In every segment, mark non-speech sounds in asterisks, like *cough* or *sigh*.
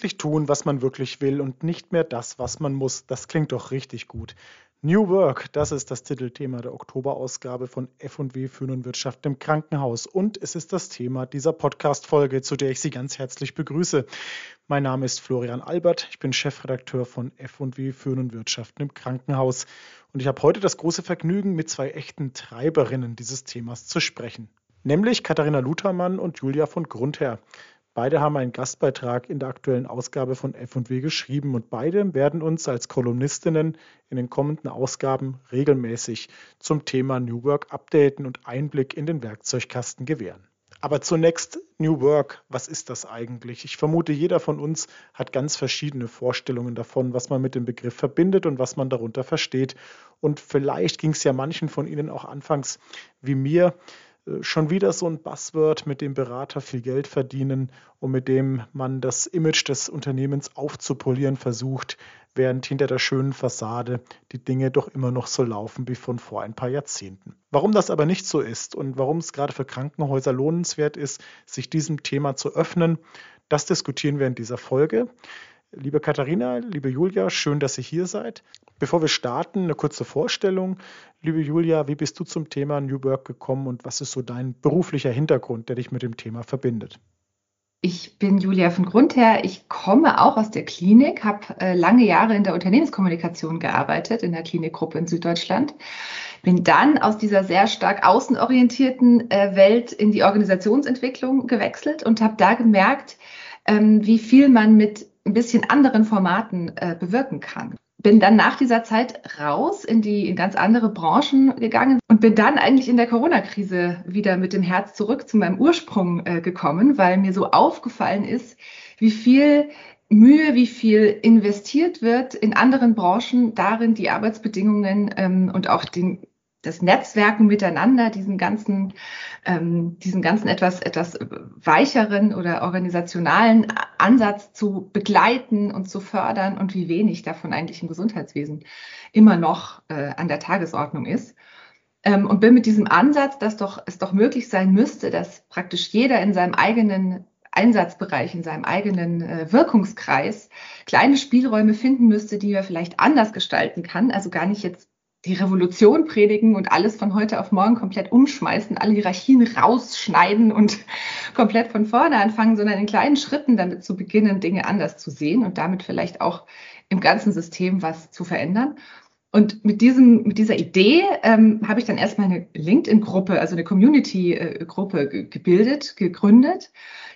Endlich tun, was man wirklich will und nicht mehr das, was man muss. Das klingt doch richtig gut. New Work, das ist das Titelthema der Oktoberausgabe von F&W Führen und Wirtschaft im Krankenhaus. Und es ist das Thema dieser Podcast-Folge, zu der ich Sie ganz herzlich begrüße. Mein Name ist Florian Albert. Ich bin Chefredakteur von F&W Führen und Wirtschaft im Krankenhaus. Und ich habe heute das große Vergnügen, mit zwei echten Treiberinnen dieses Themas zu sprechen. Nämlich Katharina Luthermann und Julia von Grundherr. Beide haben einen Gastbeitrag in der aktuellen Ausgabe von F&W geschrieben und beide werden uns als Kolumnistinnen in den kommenden Ausgaben regelmäßig zum Thema New Work updaten und Einblick in den Werkzeugkasten gewähren. Aber zunächst New Work, was ist das eigentlich? Ich vermute, jeder von uns hat ganz verschiedene Vorstellungen davon, was man mit dem Begriff verbindet und was man darunter versteht. Und vielleicht ging es ja manchen von Ihnen auch anfangs wie mir schon wieder so ein Buzzword, mit dem Berater viel Geld verdienen und mit dem man das Image des Unternehmens aufzupolieren versucht, während hinter der schönen Fassade die Dinge doch immer noch so laufen wie von vor ein paar Jahrzehnten. Warum das aber nicht so ist und warum es gerade für Krankenhäuser lohnenswert ist, sich diesem Thema zu öffnen, das diskutieren wir in dieser Folge. Liebe Katharina, liebe Julia, schön, dass ihr hier seid. Bevor wir starten, eine kurze Vorstellung. Liebe Julia, wie bist du zum Thema New Work gekommen und was ist so dein beruflicher Hintergrund, der dich mit dem Thema verbindet? Ich bin Julia von Grund her. Ich komme auch aus der Klinik, habe äh, lange Jahre in der Unternehmenskommunikation gearbeitet, in der Klinikgruppe in Süddeutschland. Bin dann aus dieser sehr stark außenorientierten äh, Welt in die Organisationsentwicklung gewechselt und habe da gemerkt, ähm, wie viel man mit ein bisschen anderen Formaten äh, bewirken kann. Bin dann nach dieser Zeit raus in die in ganz andere Branchen gegangen und bin dann eigentlich in der Corona-Krise wieder mit dem Herz zurück zu meinem Ursprung äh, gekommen, weil mir so aufgefallen ist, wie viel Mühe, wie viel investiert wird in anderen Branchen darin, die Arbeitsbedingungen ähm, und auch den das Netzwerken miteinander, diesen ganzen, ähm, diesen ganzen etwas, etwas weicheren oder organisationalen Ansatz zu begleiten und zu fördern und wie wenig davon eigentlich im Gesundheitswesen immer noch äh, an der Tagesordnung ist. Ähm, und bin mit diesem Ansatz, dass doch, es doch möglich sein müsste, dass praktisch jeder in seinem eigenen Einsatzbereich, in seinem eigenen äh, Wirkungskreis kleine Spielräume finden müsste, die er vielleicht anders gestalten kann. Also gar nicht jetzt die Revolution predigen und alles von heute auf morgen komplett umschmeißen, alle Hierarchien rausschneiden und *laughs* komplett von vorne anfangen, sondern in kleinen Schritten damit zu beginnen, Dinge anders zu sehen und damit vielleicht auch im ganzen System was zu verändern. Und mit diesem, mit dieser Idee ähm, habe ich dann erstmal eine LinkedIn-Gruppe, also eine Community-Gruppe äh, gebildet, gegründet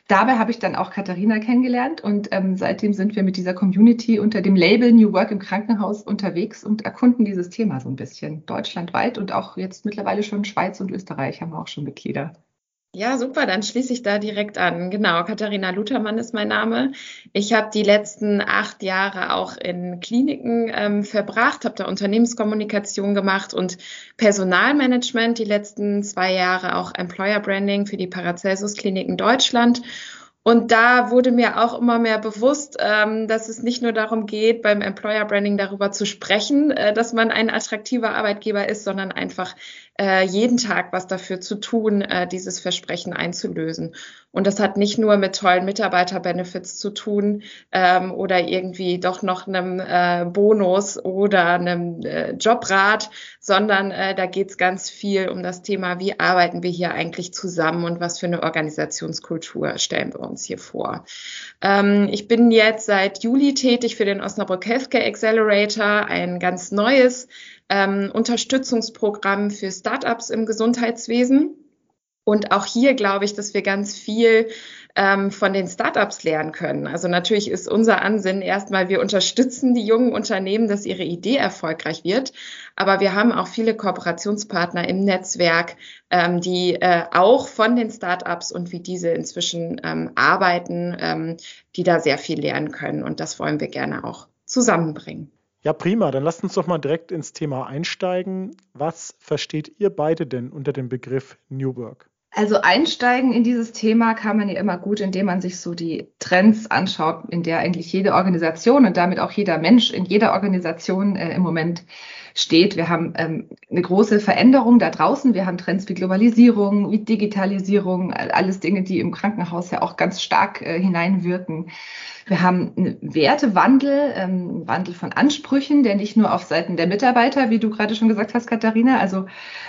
Dabei habe ich dann auch Katharina kennengelernt und ähm, seitdem sind wir mit dieser Community unter dem Label New Work im Krankenhaus unterwegs und erkunden dieses Thema so ein bisschen deutschlandweit und auch jetzt mittlerweile schon Schweiz und Österreich haben wir auch schon Mitglieder. Ja, super, dann schließe ich da direkt an. Genau, Katharina Luthermann ist mein Name. Ich habe die letzten acht Jahre auch in Kliniken ähm, verbracht, habe da Unternehmenskommunikation gemacht und Personalmanagement, die letzten zwei Jahre auch Employer Branding für die Paracelsus Kliniken Deutschland und da wurde mir auch immer mehr bewusst, ähm, dass es nicht nur darum geht, beim Employer Branding darüber zu sprechen, äh, dass man ein attraktiver Arbeitgeber ist, sondern einfach äh, jeden Tag was dafür zu tun, äh, dieses Versprechen einzulösen. Und das hat nicht nur mit tollen Mitarbeiterbenefits zu tun ähm, oder irgendwie doch noch einem äh, Bonus oder einem äh, Jobrat, sondern äh, da geht es ganz viel um das Thema, wie arbeiten wir hier eigentlich zusammen und was für eine Organisationskultur stellen wir uns hier vor. Ähm, ich bin jetzt seit Juli tätig für den Osnabrück Healthcare Accelerator, ein ganz neues ähm, Unterstützungsprogramm für Startups im Gesundheitswesen. Und auch hier glaube ich, dass wir ganz viel ähm, von den Startups lernen können. Also natürlich ist unser Ansinnen erstmal, wir unterstützen die jungen Unternehmen, dass ihre Idee erfolgreich wird. Aber wir haben auch viele Kooperationspartner im Netzwerk, ähm, die äh, auch von den Startups und wie diese inzwischen ähm, arbeiten, ähm, die da sehr viel lernen können. Und das wollen wir gerne auch zusammenbringen. Ja, prima. Dann lasst uns doch mal direkt ins Thema einsteigen. Was versteht ihr beide denn unter dem Begriff New Work? Also einsteigen in dieses Thema kann man ja immer gut, indem man sich so die Trends anschaut, in der eigentlich jede Organisation und damit auch jeder Mensch in jeder Organisation äh, im Moment steht. Wir haben ähm, eine große Veränderung da draußen. Wir haben Trends wie Globalisierung, wie Digitalisierung, alles Dinge, die im Krankenhaus ja auch ganz stark äh, hineinwirken. Wir haben einen Wertewandel, ähm, Wandel von Ansprüchen, der nicht nur auf Seiten der Mitarbeiter, wie du gerade schon gesagt hast, Katharina, also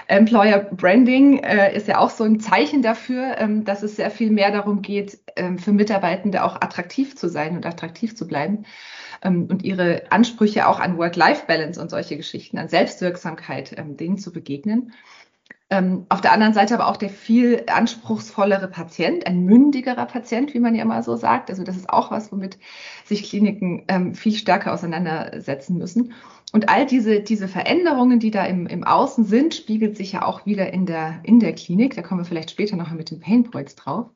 Employer Branding äh, ist ja auch so ein Zeichen dafür, ähm, dass es sehr viel mehr darum geht, ähm, für Mitarbeitende auch attraktiv zu sein und attraktiv zu bleiben ähm, und ihre Ansprüche auch an Work-Life-Balance und solche Geschichten, an Selbstwirksamkeit, ähm, denen zu begegnen. Ähm, auf der anderen Seite aber auch der viel anspruchsvollere Patient, ein mündigerer Patient, wie man ja immer so sagt. Also das ist auch was, womit sich Kliniken ähm, viel stärker auseinandersetzen müssen. Und all diese, diese Veränderungen, die da im, im Außen sind, spiegelt sich ja auch wieder in der, in der Klinik. Da kommen wir vielleicht später noch mit den Painpoints drauf.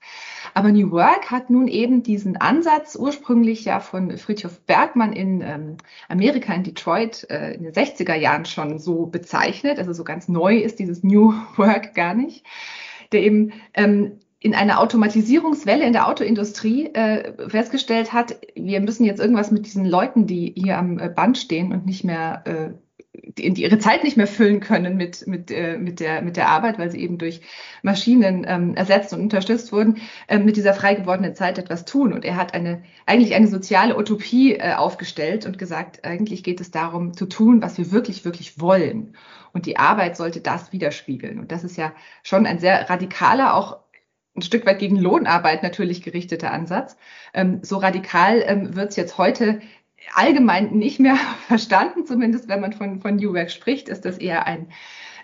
Aber New Work hat nun eben diesen Ansatz, ursprünglich ja von Friedhof Bergmann in ähm, Amerika, in Detroit, äh, in den 60er Jahren schon so bezeichnet. Also so ganz neu ist dieses New Work gar nicht. Der eben ähm, in einer Automatisierungswelle in der Autoindustrie äh, festgestellt hat, wir müssen jetzt irgendwas mit diesen Leuten, die hier am äh, Band stehen und nicht mehr äh, die, die ihre Zeit nicht mehr füllen können mit, mit, äh, mit, der, mit der Arbeit, weil sie eben durch Maschinen ähm, ersetzt und unterstützt wurden, äh, mit dieser frei gewordenen Zeit etwas tun. Und er hat eine, eigentlich eine soziale Utopie äh, aufgestellt und gesagt, eigentlich geht es darum zu tun, was wir wirklich, wirklich wollen. Und die Arbeit sollte das widerspiegeln. Und das ist ja schon ein sehr radikaler, auch ein Stück weit gegen Lohnarbeit natürlich gerichteter Ansatz. Ähm, so radikal ähm, wird es jetzt heute allgemein nicht mehr *laughs* verstanden, zumindest wenn man von, von New Work spricht, ist das eher ein,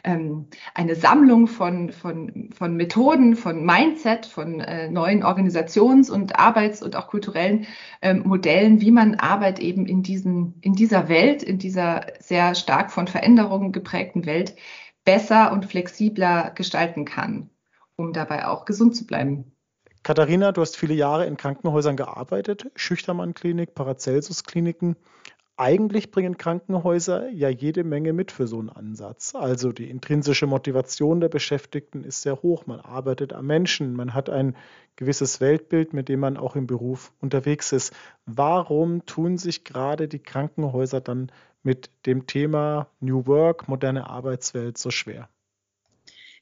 ähm, eine Sammlung von, von, von Methoden, von Mindset, von äh, neuen Organisations- und Arbeits- und auch kulturellen ähm, Modellen, wie man Arbeit eben in, diesen, in dieser Welt, in dieser sehr stark von Veränderungen geprägten Welt besser und flexibler gestalten kann um dabei auch gesund zu bleiben. Katharina, du hast viele Jahre in Krankenhäusern gearbeitet, Schüchtermann-Klinik, Paracelsus-Kliniken. Eigentlich bringen Krankenhäuser ja jede Menge mit für so einen Ansatz. Also die intrinsische Motivation der Beschäftigten ist sehr hoch. Man arbeitet am Menschen, man hat ein gewisses Weltbild, mit dem man auch im Beruf unterwegs ist. Warum tun sich gerade die Krankenhäuser dann mit dem Thema New Work, moderne Arbeitswelt so schwer?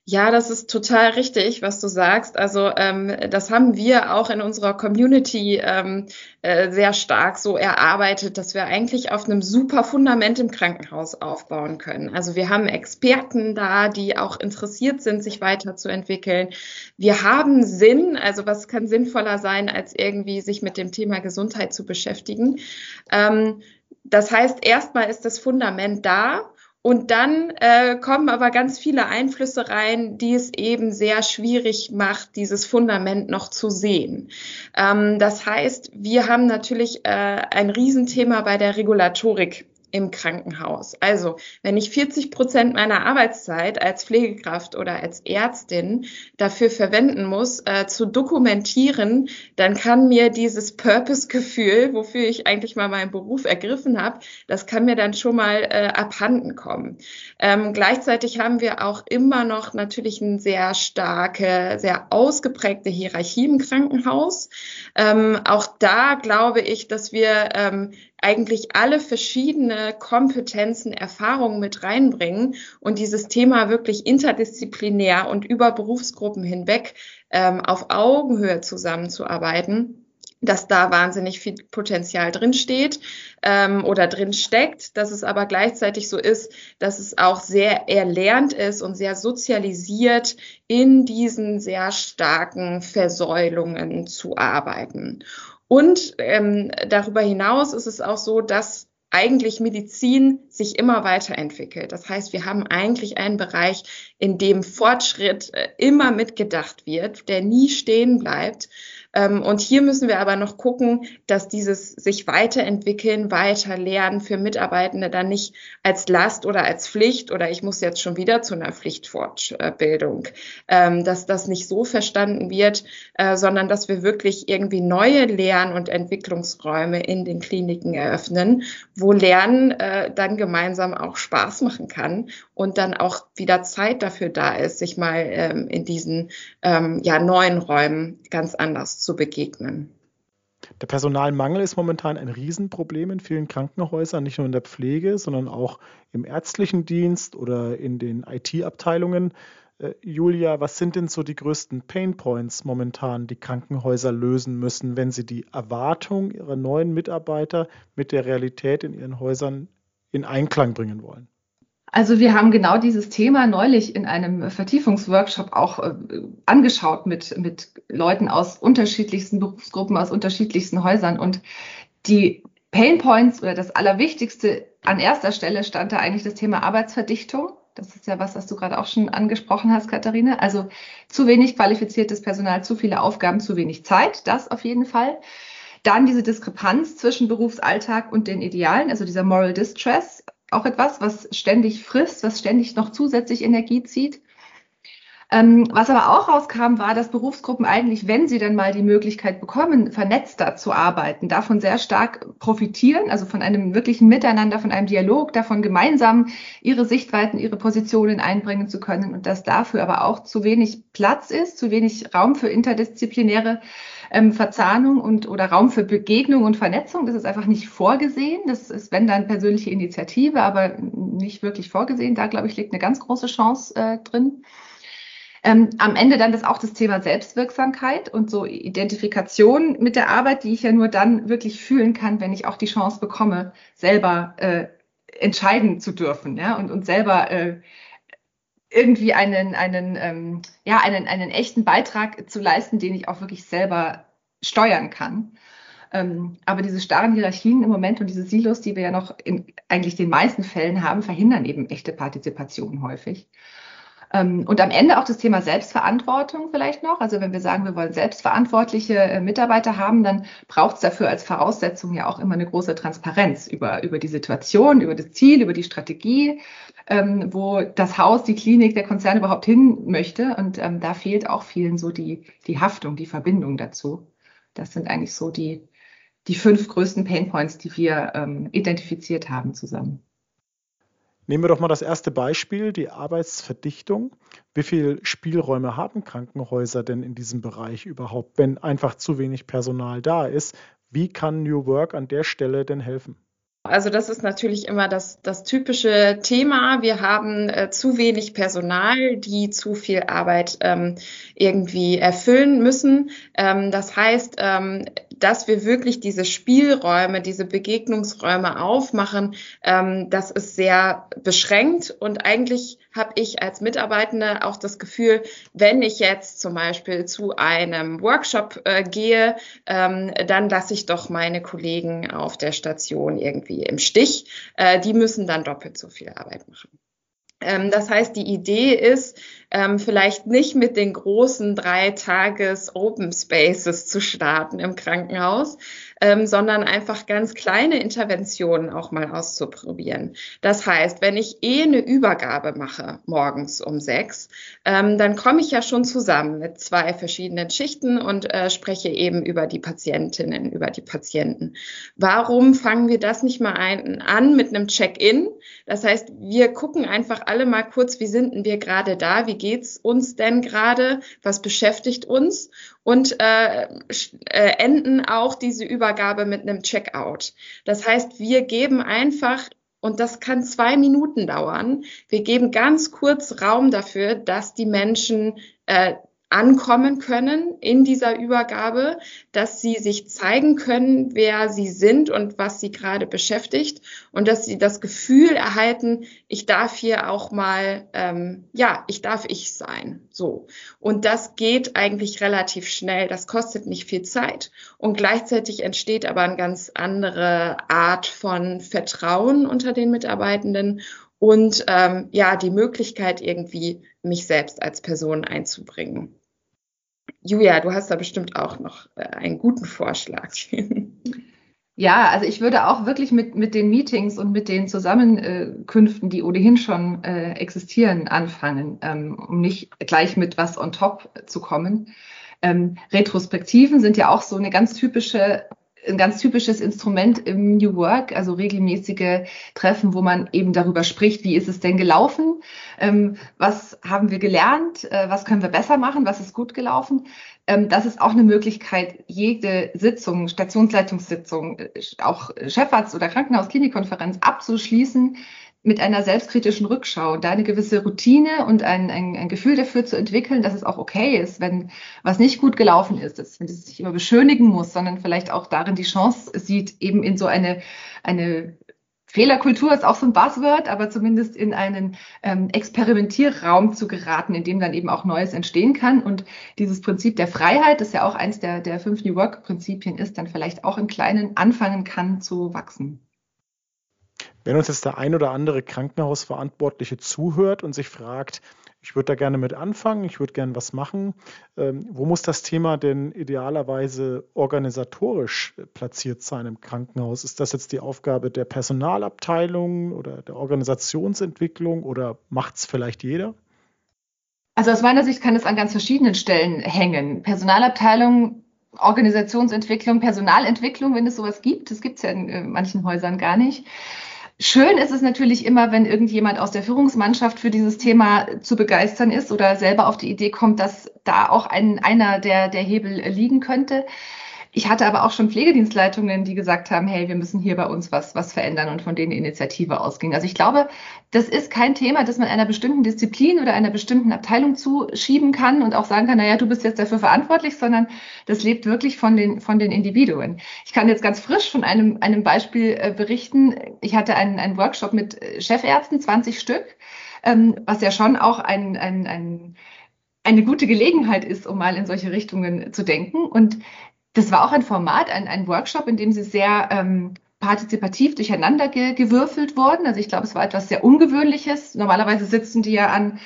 Ja, das ist total richtig, was du sagst. Also ähm, das haben wir auch in unserer Community ähm, äh, sehr stark so erarbeitet, dass wir eigentlich auf einem super Fundament im Krankenhaus aufbauen können. Also wir haben Experten da, die auch interessiert sind, sich weiterzuentwickeln. Wir haben Sinn, also was kann sinnvoller sein, als irgendwie sich mit dem Thema Gesundheit zu beschäftigen. Ähm, das heißt, erstmal ist das Fundament da und dann äh, kommen aber ganz viele Einflüsse rein, die es eben sehr schwierig macht, dieses Fundament noch zu sehen. Ähm, das heißt, wir haben natürlich äh, ein Riesenthema bei der Regulatorik im Krankenhaus. Also, wenn ich 40 Prozent meiner Arbeitszeit als Pflegekraft oder als Ärztin dafür verwenden muss, äh, zu dokumentieren, dann kann mir dieses Purpose-Gefühl, wofür ich eigentlich mal meinen Beruf ergriffen habe, das kann mir dann schon mal äh, abhanden kommen. Ähm, gleichzeitig haben wir auch immer noch natürlich eine sehr starke, sehr ausgeprägte Hierarchie im Krankenhaus. Ähm, auch da glaube ich, dass wir ähm, eigentlich alle verschiedene Kompetenzen, Erfahrungen mit reinbringen und dieses Thema wirklich interdisziplinär und über Berufsgruppen hinweg ähm, auf Augenhöhe zusammenzuarbeiten dass da wahnsinnig viel Potenzial drinsteht ähm, oder drin steckt, dass es aber gleichzeitig so ist, dass es auch sehr erlernt ist und sehr sozialisiert in diesen sehr starken Versäulungen zu arbeiten. Und ähm, darüber hinaus ist es auch so, dass eigentlich Medizin sich immer weiterentwickelt. Das heißt, wir haben eigentlich einen Bereich, in dem Fortschritt äh, immer mitgedacht wird, der nie stehen bleibt. Ähm, und hier müssen wir aber noch gucken, dass dieses sich weiterentwickeln, weiter lernen für Mitarbeitende dann nicht als Last oder als Pflicht oder ich muss jetzt schon wieder zu einer Pflichtfortbildung, ähm, dass das nicht so verstanden wird, äh, sondern dass wir wirklich irgendwie neue Lern- und Entwicklungsräume in den Kliniken eröffnen, wo Lernen äh, dann gemeinsam auch Spaß machen kann und dann auch wieder Zeit dafür da ist, sich mal ähm, in diesen ja, neuen Räumen ganz anders zu begegnen. Der Personalmangel ist momentan ein Riesenproblem in vielen Krankenhäusern, nicht nur in der Pflege, sondern auch im ärztlichen Dienst oder in den IT-Abteilungen. Äh, Julia, was sind denn so die größten Pain Points momentan, die Krankenhäuser lösen müssen, wenn sie die Erwartung ihrer neuen Mitarbeiter mit der Realität in ihren Häusern in Einklang bringen wollen? Also wir haben genau dieses Thema neulich in einem Vertiefungsworkshop auch äh, angeschaut mit, mit Leuten aus unterschiedlichsten Berufsgruppen, aus unterschiedlichsten Häusern. Und die Pain Points oder das Allerwichtigste an erster Stelle stand da eigentlich das Thema Arbeitsverdichtung. Das ist ja was, was du gerade auch schon angesprochen hast, Katharina. Also zu wenig qualifiziertes Personal, zu viele Aufgaben, zu wenig Zeit. Das auf jeden Fall. Dann diese Diskrepanz zwischen Berufsalltag und den Idealen, also dieser Moral Distress auch etwas, was ständig frisst, was ständig noch zusätzlich Energie zieht. Ähm, was aber auch rauskam, war, dass Berufsgruppen eigentlich, wenn sie dann mal die Möglichkeit bekommen, vernetzter zu arbeiten, davon sehr stark profitieren, also von einem wirklichen Miteinander, von einem Dialog, davon gemeinsam ihre Sichtweiten, ihre Positionen einbringen zu können und dass dafür aber auch zu wenig Platz ist, zu wenig Raum für interdisziplinäre ähm, Verzahnung und oder Raum für Begegnung und Vernetzung. Das ist einfach nicht vorgesehen. Das ist, wenn dann persönliche Initiative, aber nicht wirklich vorgesehen. Da, glaube ich, liegt eine ganz große Chance äh, drin. Ähm, am Ende dann das auch das Thema Selbstwirksamkeit und so Identifikation mit der Arbeit, die ich ja nur dann wirklich fühlen kann, wenn ich auch die Chance bekomme, selber äh, entscheiden zu dürfen ja, und, und selber äh, irgendwie einen, einen, ähm, ja, einen, einen echten Beitrag zu leisten, den ich auch wirklich selber steuern kann. Ähm, aber diese starren Hierarchien im Moment und diese Silos, die wir ja noch in eigentlich den meisten Fällen haben, verhindern eben echte Partizipation häufig. Ähm, und am Ende auch das Thema Selbstverantwortung vielleicht noch. Also wenn wir sagen, wir wollen selbstverantwortliche äh, Mitarbeiter haben, dann braucht es dafür als Voraussetzung ja auch immer eine große Transparenz über, über die Situation, über das Ziel, über die Strategie, ähm, wo das Haus, die Klinik, der Konzern überhaupt hin möchte. Und ähm, da fehlt auch vielen so die, die Haftung, die Verbindung dazu. Das sind eigentlich so die, die fünf größten Painpoints, die wir identifiziert haben zusammen. Nehmen wir doch mal das erste Beispiel, die Arbeitsverdichtung. Wie viel Spielräume haben Krankenhäuser denn in diesem Bereich überhaupt, wenn einfach zu wenig Personal da ist? Wie kann New Work an der Stelle denn helfen? Also das ist natürlich immer das, das typische Thema. Wir haben äh, zu wenig Personal, die zu viel Arbeit ähm, irgendwie erfüllen müssen. Ähm, das heißt, ähm, dass wir wirklich diese Spielräume, diese Begegnungsräume aufmachen, ähm, das ist sehr beschränkt und eigentlich habe ich als Mitarbeitende auch das Gefühl, wenn ich jetzt zum Beispiel zu einem Workshop äh, gehe, ähm, dann lasse ich doch meine Kollegen auf der Station irgendwie im Stich. Äh, die müssen dann doppelt so viel Arbeit machen. Ähm, das heißt, die Idee ist, ähm, vielleicht nicht mit den großen drei Tages Open Spaces zu starten im Krankenhaus, ähm, sondern einfach ganz kleine Interventionen auch mal auszuprobieren. Das heißt, wenn ich eh eine Übergabe mache morgens um sechs, ähm, dann komme ich ja schon zusammen mit zwei verschiedenen Schichten und äh, spreche eben über die Patientinnen, über die Patienten. Warum fangen wir das nicht mal ein, an mit einem Check-in? Das heißt, wir gucken einfach alle mal kurz, wie sind denn wir gerade da? Wie geht's uns denn gerade? Was beschäftigt uns? Und äh, äh, enden auch diese Übergabe mit einem Checkout. Das heißt, wir geben einfach und das kann zwei Minuten dauern. Wir geben ganz kurz Raum dafür, dass die Menschen äh, ankommen können in dieser Übergabe, dass sie sich zeigen können, wer sie sind und was sie gerade beschäftigt und dass sie das Gefühl erhalten, ich darf hier auch mal, ähm, ja, ich darf ich sein. So. Und das geht eigentlich relativ schnell. Das kostet nicht viel Zeit und gleichzeitig entsteht aber eine ganz andere Art von Vertrauen unter den Mitarbeitenden und ähm, ja, die Möglichkeit irgendwie mich selbst als Person einzubringen. Julia, du hast da bestimmt auch noch äh, einen guten Vorschlag. Ja, also ich würde auch wirklich mit, mit den Meetings und mit den Zusammenkünften, die ohnehin schon äh, existieren, anfangen, ähm, um nicht gleich mit was on top zu kommen. Ähm, Retrospektiven sind ja auch so eine ganz typische ein ganz typisches Instrument im New Work, also regelmäßige Treffen, wo man eben darüber spricht, wie ist es denn gelaufen, ähm, was haben wir gelernt, äh, was können wir besser machen, was ist gut gelaufen. ähm, das ist auch eine Möglichkeit, jede Sitzung, Stationsleitungssitzung, äh, auch Chefarzt- oder Krankenhausklinikkonferenz abzuschließen mit einer selbstkritischen Rückschau, da eine gewisse Routine und ein, ein, ein Gefühl dafür zu entwickeln, dass es auch okay ist, wenn was nicht gut gelaufen ist, dass man es nicht immer beschönigen muss, sondern vielleicht auch darin die Chance sieht, eben in so eine, eine Fehlerkultur ist auch so ein Buzzword, aber zumindest in einen ähm, Experimentierraum zu geraten, in dem dann eben auch Neues entstehen kann. Und dieses Prinzip der Freiheit, das ja auch eins der, der fünf New Work-Prinzipien ist, dann vielleicht auch im Kleinen anfangen kann zu wachsen. Wenn uns jetzt der ein oder andere Krankenhausverantwortliche zuhört und sich fragt, ich würde da gerne mit anfangen, ich würde gerne was machen. Ähm, wo muss das Thema denn idealerweise organisatorisch platziert sein im Krankenhaus? Ist das jetzt die Aufgabe der Personalabteilung oder der Organisationsentwicklung oder macht es vielleicht jeder? Also aus meiner Sicht kann es an ganz verschiedenen Stellen hängen. Personalabteilung, Organisationsentwicklung, Personalentwicklung, wenn es sowas gibt. Das gibt es ja in äh, manchen Häusern gar nicht. Schön ist es natürlich immer, wenn irgendjemand aus der Führungsmannschaft für dieses Thema zu begeistern ist oder selber auf die Idee kommt, dass da auch ein, einer der, der Hebel liegen könnte. Ich hatte aber auch schon Pflegedienstleitungen, die gesagt haben, hey, wir müssen hier bei uns was, was verändern und von denen die Initiative ausging. Also ich glaube, das ist kein Thema, das man einer bestimmten Disziplin oder einer bestimmten Abteilung zuschieben kann und auch sagen kann, naja, du bist jetzt dafür verantwortlich, sondern das lebt wirklich von den, von den Individuen. Ich kann jetzt ganz frisch von einem, einem Beispiel äh, berichten. Ich hatte einen, einen Workshop mit Chefärzten, 20 Stück, ähm, was ja schon auch ein, ein, ein eine gute Gelegenheit ist, um mal in solche Richtungen zu denken. Und das war auch ein Format, ein, ein Workshop, in dem sie sehr ähm, partizipativ durcheinander ge gewürfelt wurden. Also ich glaube, es war etwas sehr Ungewöhnliches. Normalerweise sitzen die ja an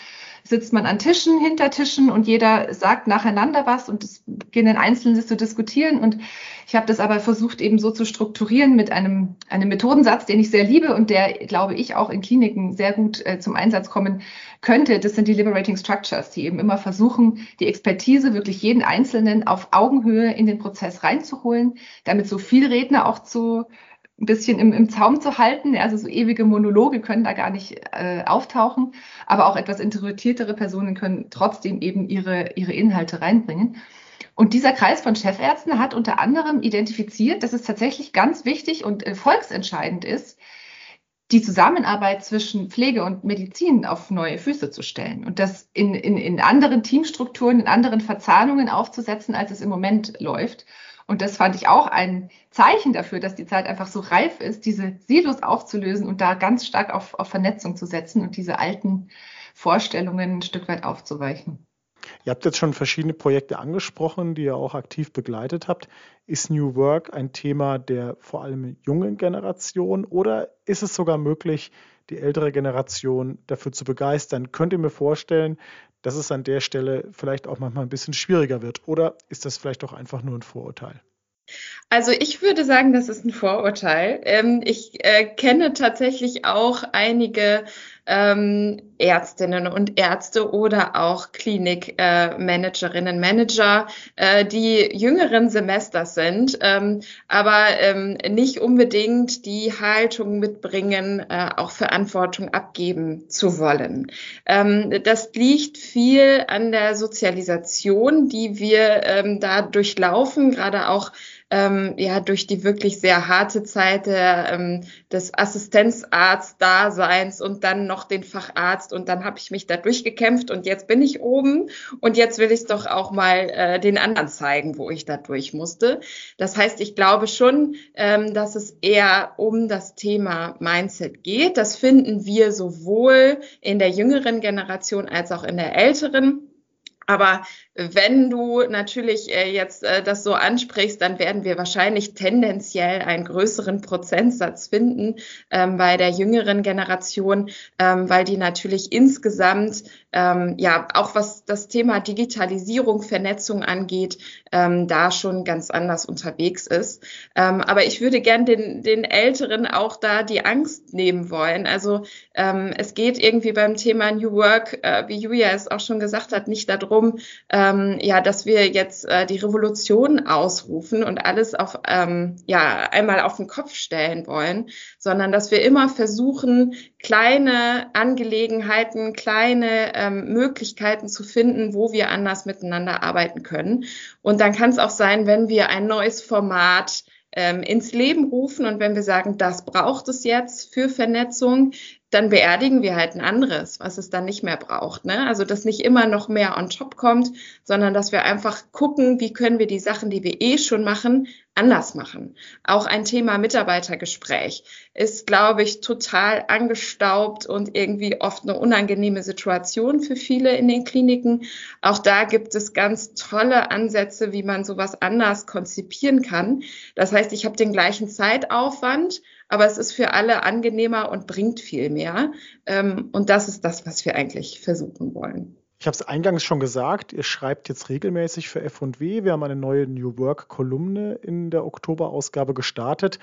sitzt man an Tischen, hinter Tischen und jeder sagt nacheinander was und es beginnen Einzelne zu diskutieren. Und ich habe das aber versucht, eben so zu strukturieren mit einem, einem Methodensatz, den ich sehr liebe und der, glaube ich, auch in Kliniken sehr gut äh, zum Einsatz kommen könnte. Das sind die Liberating Structures, die eben immer versuchen, die Expertise wirklich jeden Einzelnen auf Augenhöhe in den Prozess reinzuholen, damit so viel Redner auch zu ein bisschen im, im Zaum zu halten. Also so ewige Monologe können da gar nicht äh, auftauchen, aber auch etwas introvertiertere Personen können trotzdem eben ihre, ihre Inhalte reinbringen. Und dieser Kreis von Chefärzten hat unter anderem identifiziert, dass es tatsächlich ganz wichtig und äh, volksentscheidend ist, die Zusammenarbeit zwischen Pflege und Medizin auf neue Füße zu stellen und das in, in, in anderen Teamstrukturen, in anderen Verzahnungen aufzusetzen, als es im Moment läuft. Und das fand ich auch ein Zeichen dafür, dass die Zeit einfach so reif ist, diese Silos aufzulösen und da ganz stark auf, auf Vernetzung zu setzen und diese alten Vorstellungen ein Stück weit aufzuweichen. Ihr habt jetzt schon verschiedene Projekte angesprochen, die ihr auch aktiv begleitet habt. Ist New Work ein Thema der vor allem jungen Generation oder ist es sogar möglich, die ältere Generation dafür zu begeistern? Könnt ihr mir vorstellen, dass es an der Stelle vielleicht auch manchmal ein bisschen schwieriger wird? Oder ist das vielleicht auch einfach nur ein Vorurteil? Also ich würde sagen, das ist ein Vorurteil. Ähm, ich äh, kenne tatsächlich auch einige ähm, Ärztinnen und Ärzte oder auch Klinikmanagerinnen, äh, Manager, äh, die jüngeren Semesters sind, ähm, aber ähm, nicht unbedingt die Haltung mitbringen, äh, auch Verantwortung abgeben zu wollen. Ähm, das liegt viel an der Sozialisation, die wir ähm, da durchlaufen, gerade auch ähm, ja durch die wirklich sehr harte Zeit der, ähm, des Assistenzarzt-Daseins und dann noch den Facharzt und dann habe ich mich da durchgekämpft und jetzt bin ich oben und jetzt will ich es doch auch mal äh, den anderen zeigen, wo ich da durch musste. Das heißt, ich glaube schon, ähm, dass es eher um das Thema Mindset geht. Das finden wir sowohl in der jüngeren Generation als auch in der älteren. Aber wenn du natürlich äh, jetzt äh, das so ansprichst, dann werden wir wahrscheinlich tendenziell einen größeren Prozentsatz finden ähm, bei der jüngeren Generation, ähm, weil die natürlich insgesamt ähm, ja auch was das Thema Digitalisierung, Vernetzung angeht, da schon ganz anders unterwegs ist. Aber ich würde gern den, den Älteren auch da die Angst nehmen wollen. Also es geht irgendwie beim Thema New Work, äh, wie Julia es auch schon gesagt hat, nicht darum, ähm, ja, dass wir jetzt äh, die Revolution ausrufen und alles auf ähm, ja einmal auf den Kopf stellen wollen, sondern dass wir immer versuchen, kleine Angelegenheiten, kleine ähm, Möglichkeiten zu finden, wo wir anders miteinander arbeiten können. Und dann kann es auch sein, wenn wir ein neues Format ähm, ins Leben rufen und wenn wir sagen, das braucht es jetzt für Vernetzung, dann beerdigen wir halt ein anderes, was es dann nicht mehr braucht. Ne? Also dass nicht immer noch mehr on top kommt, sondern dass wir einfach gucken, wie können wir die Sachen, die wir eh schon machen, anders machen. Auch ein Thema Mitarbeitergespräch ist, glaube ich, total angestaubt und irgendwie oft eine unangenehme Situation für viele in den Kliniken. Auch da gibt es ganz tolle Ansätze, wie man sowas anders konzipieren kann. Das heißt, ich habe den gleichen Zeitaufwand, aber es ist für alle angenehmer und bringt viel mehr. Ähm, und das ist das, was wir eigentlich versuchen wollen. Ich habe es eingangs schon gesagt, ihr schreibt jetzt regelmäßig für F&W. Wir haben eine neue New Work-Kolumne in der Oktoberausgabe gestartet.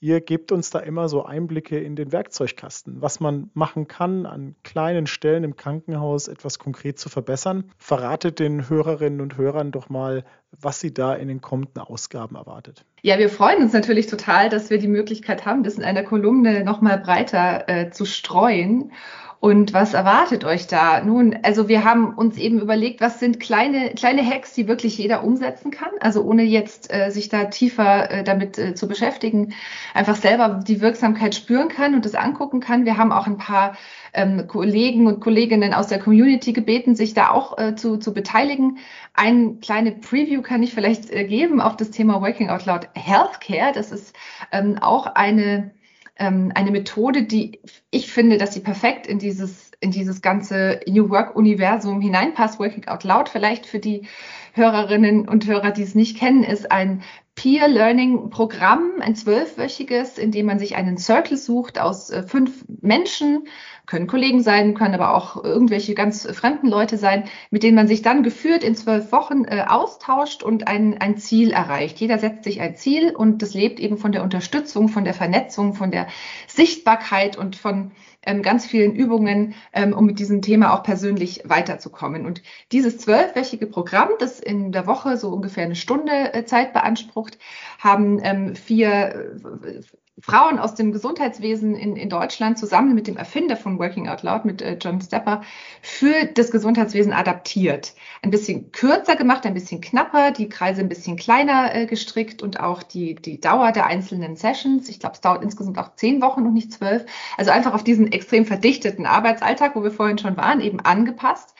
Ihr gebt uns da immer so Einblicke in den Werkzeugkasten, was man machen kann, an kleinen Stellen im Krankenhaus etwas konkret zu verbessern. Verratet den Hörerinnen und Hörern doch mal, was sie da in den kommenden Ausgaben erwartet. Ja, wir freuen uns natürlich total, dass wir die Möglichkeit haben, das in einer Kolumne nochmal breiter äh, zu streuen. Und was erwartet euch da? Nun, also wir haben uns eben überlegt, was sind kleine, kleine Hacks, die wirklich jeder umsetzen kann. Also ohne jetzt äh, sich da tiefer äh, damit äh, zu beschäftigen, einfach selber die Wirksamkeit spüren kann und das angucken kann. Wir haben auch ein paar ähm, Kollegen und Kolleginnen aus der Community gebeten, sich da auch äh, zu, zu beteiligen. Ein kleine Preview kann ich vielleicht äh, geben auf das Thema Working Out Loud Healthcare. Das ist ähm, auch eine ähm, eine Methode, die ich finde, dass sie perfekt in dieses, in dieses ganze New Work-Universum hineinpasst. Working Out Loud vielleicht für die Hörerinnen und Hörer, die es nicht kennen, ist ein Peer Learning Programm, ein zwölfwöchiges, in dem man sich einen Circle sucht aus äh, fünf Menschen, können Kollegen sein, können aber auch irgendwelche ganz fremden Leute sein, mit denen man sich dann geführt in zwölf Wochen äh, austauscht und ein, ein Ziel erreicht. Jeder setzt sich ein Ziel und das lebt eben von der Unterstützung, von der Vernetzung, von der Sichtbarkeit und von ähm, ganz vielen Übungen, ähm, um mit diesem Thema auch persönlich weiterzukommen. Und dieses zwölfwöchige Programm, das in der Woche so ungefähr eine Stunde äh, Zeit beansprucht, haben ähm, vier äh, Frauen aus dem Gesundheitswesen in, in Deutschland zusammen mit dem Erfinder von Working Out Loud, mit äh, John Stepper, für das Gesundheitswesen adaptiert. Ein bisschen kürzer gemacht, ein bisschen knapper, die Kreise ein bisschen kleiner äh, gestrickt und auch die, die Dauer der einzelnen Sessions. Ich glaube, es dauert insgesamt auch zehn Wochen und nicht zwölf. Also einfach auf diesen extrem verdichteten Arbeitsalltag, wo wir vorhin schon waren, eben angepasst.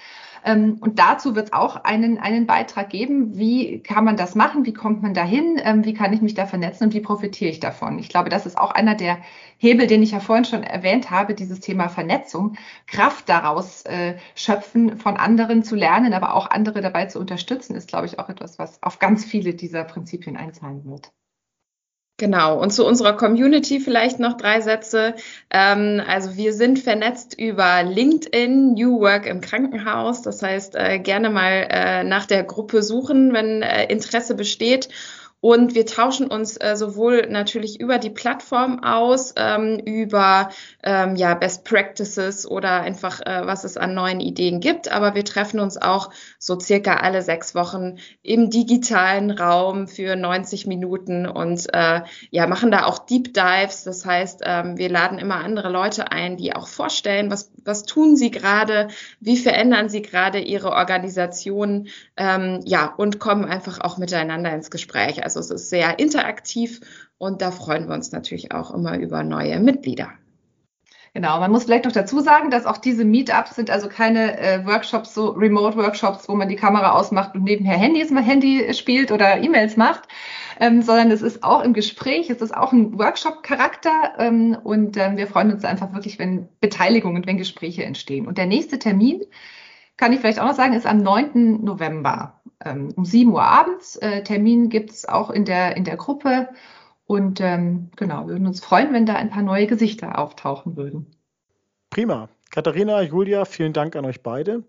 Ähm, und dazu wird es auch einen, einen Beitrag geben. Wie kann man das machen? Wie kommt man dahin? Ähm, wie kann ich mich da vernetzen und wie profitiere ich davon? Ich glaube, das ist auch einer der Hebel, den ich ja vorhin schon erwähnt habe, dieses Thema Vernetzung, Kraft daraus äh, schöpfen, von anderen zu lernen, aber auch andere dabei zu unterstützen, ist, glaube ich, auch etwas, was auf ganz viele dieser Prinzipien einzahlen wird. Genau, und zu unserer Community vielleicht noch drei Sätze. Ähm, also wir sind vernetzt über LinkedIn, New Work im Krankenhaus. Das heißt, äh, gerne mal äh, nach der Gruppe suchen, wenn äh, Interesse besteht. Und wir tauschen uns äh, sowohl natürlich über die Plattform aus, ähm, über ähm, ja, Best Practices oder einfach, äh, was es an neuen Ideen gibt. Aber wir treffen uns auch so circa alle sechs Wochen im digitalen Raum für 90 Minuten und äh, ja, machen da auch Deep Dives. Das heißt, ähm, wir laden immer andere Leute ein, die auch vorstellen, was, was tun sie gerade, wie verändern sie gerade ihre Organisation, ähm, ja, und kommen einfach auch miteinander ins Gespräch. Also es ist sehr interaktiv und da freuen wir uns natürlich auch immer über neue Mitglieder. Genau, man muss vielleicht noch dazu sagen, dass auch diese Meetups sind also keine äh, Workshops, so Remote-Workshops, wo man die Kamera ausmacht und nebenher Handys, Handy spielt oder E-Mails macht, ähm, sondern es ist auch im Gespräch, es ist auch ein Workshop-Charakter ähm, und ähm, wir freuen uns einfach wirklich, wenn Beteiligung und wenn Gespräche entstehen. Und der nächste Termin, kann ich vielleicht auch noch sagen, ist am 9. November ähm, um 7 Uhr abends. Äh, Termin gibt es auch in der, in der Gruppe. Und ähm, genau, würden uns freuen, wenn da ein paar neue Gesichter auftauchen würden. Prima. Katharina, Julia, vielen Dank an euch beide.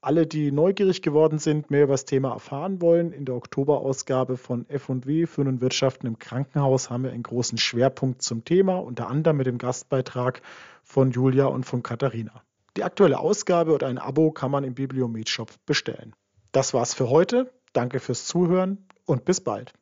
Alle, die neugierig geworden sind, mehr über das Thema erfahren wollen, in der Oktoberausgabe von F&W Führen und Wirtschaften im Krankenhaus haben wir einen großen Schwerpunkt zum Thema, unter anderem mit dem Gastbeitrag von Julia und von Katharina. Die aktuelle Ausgabe oder ein Abo kann man im Bibliomet-Shop bestellen. Das war's für heute. Danke fürs Zuhören und bis bald.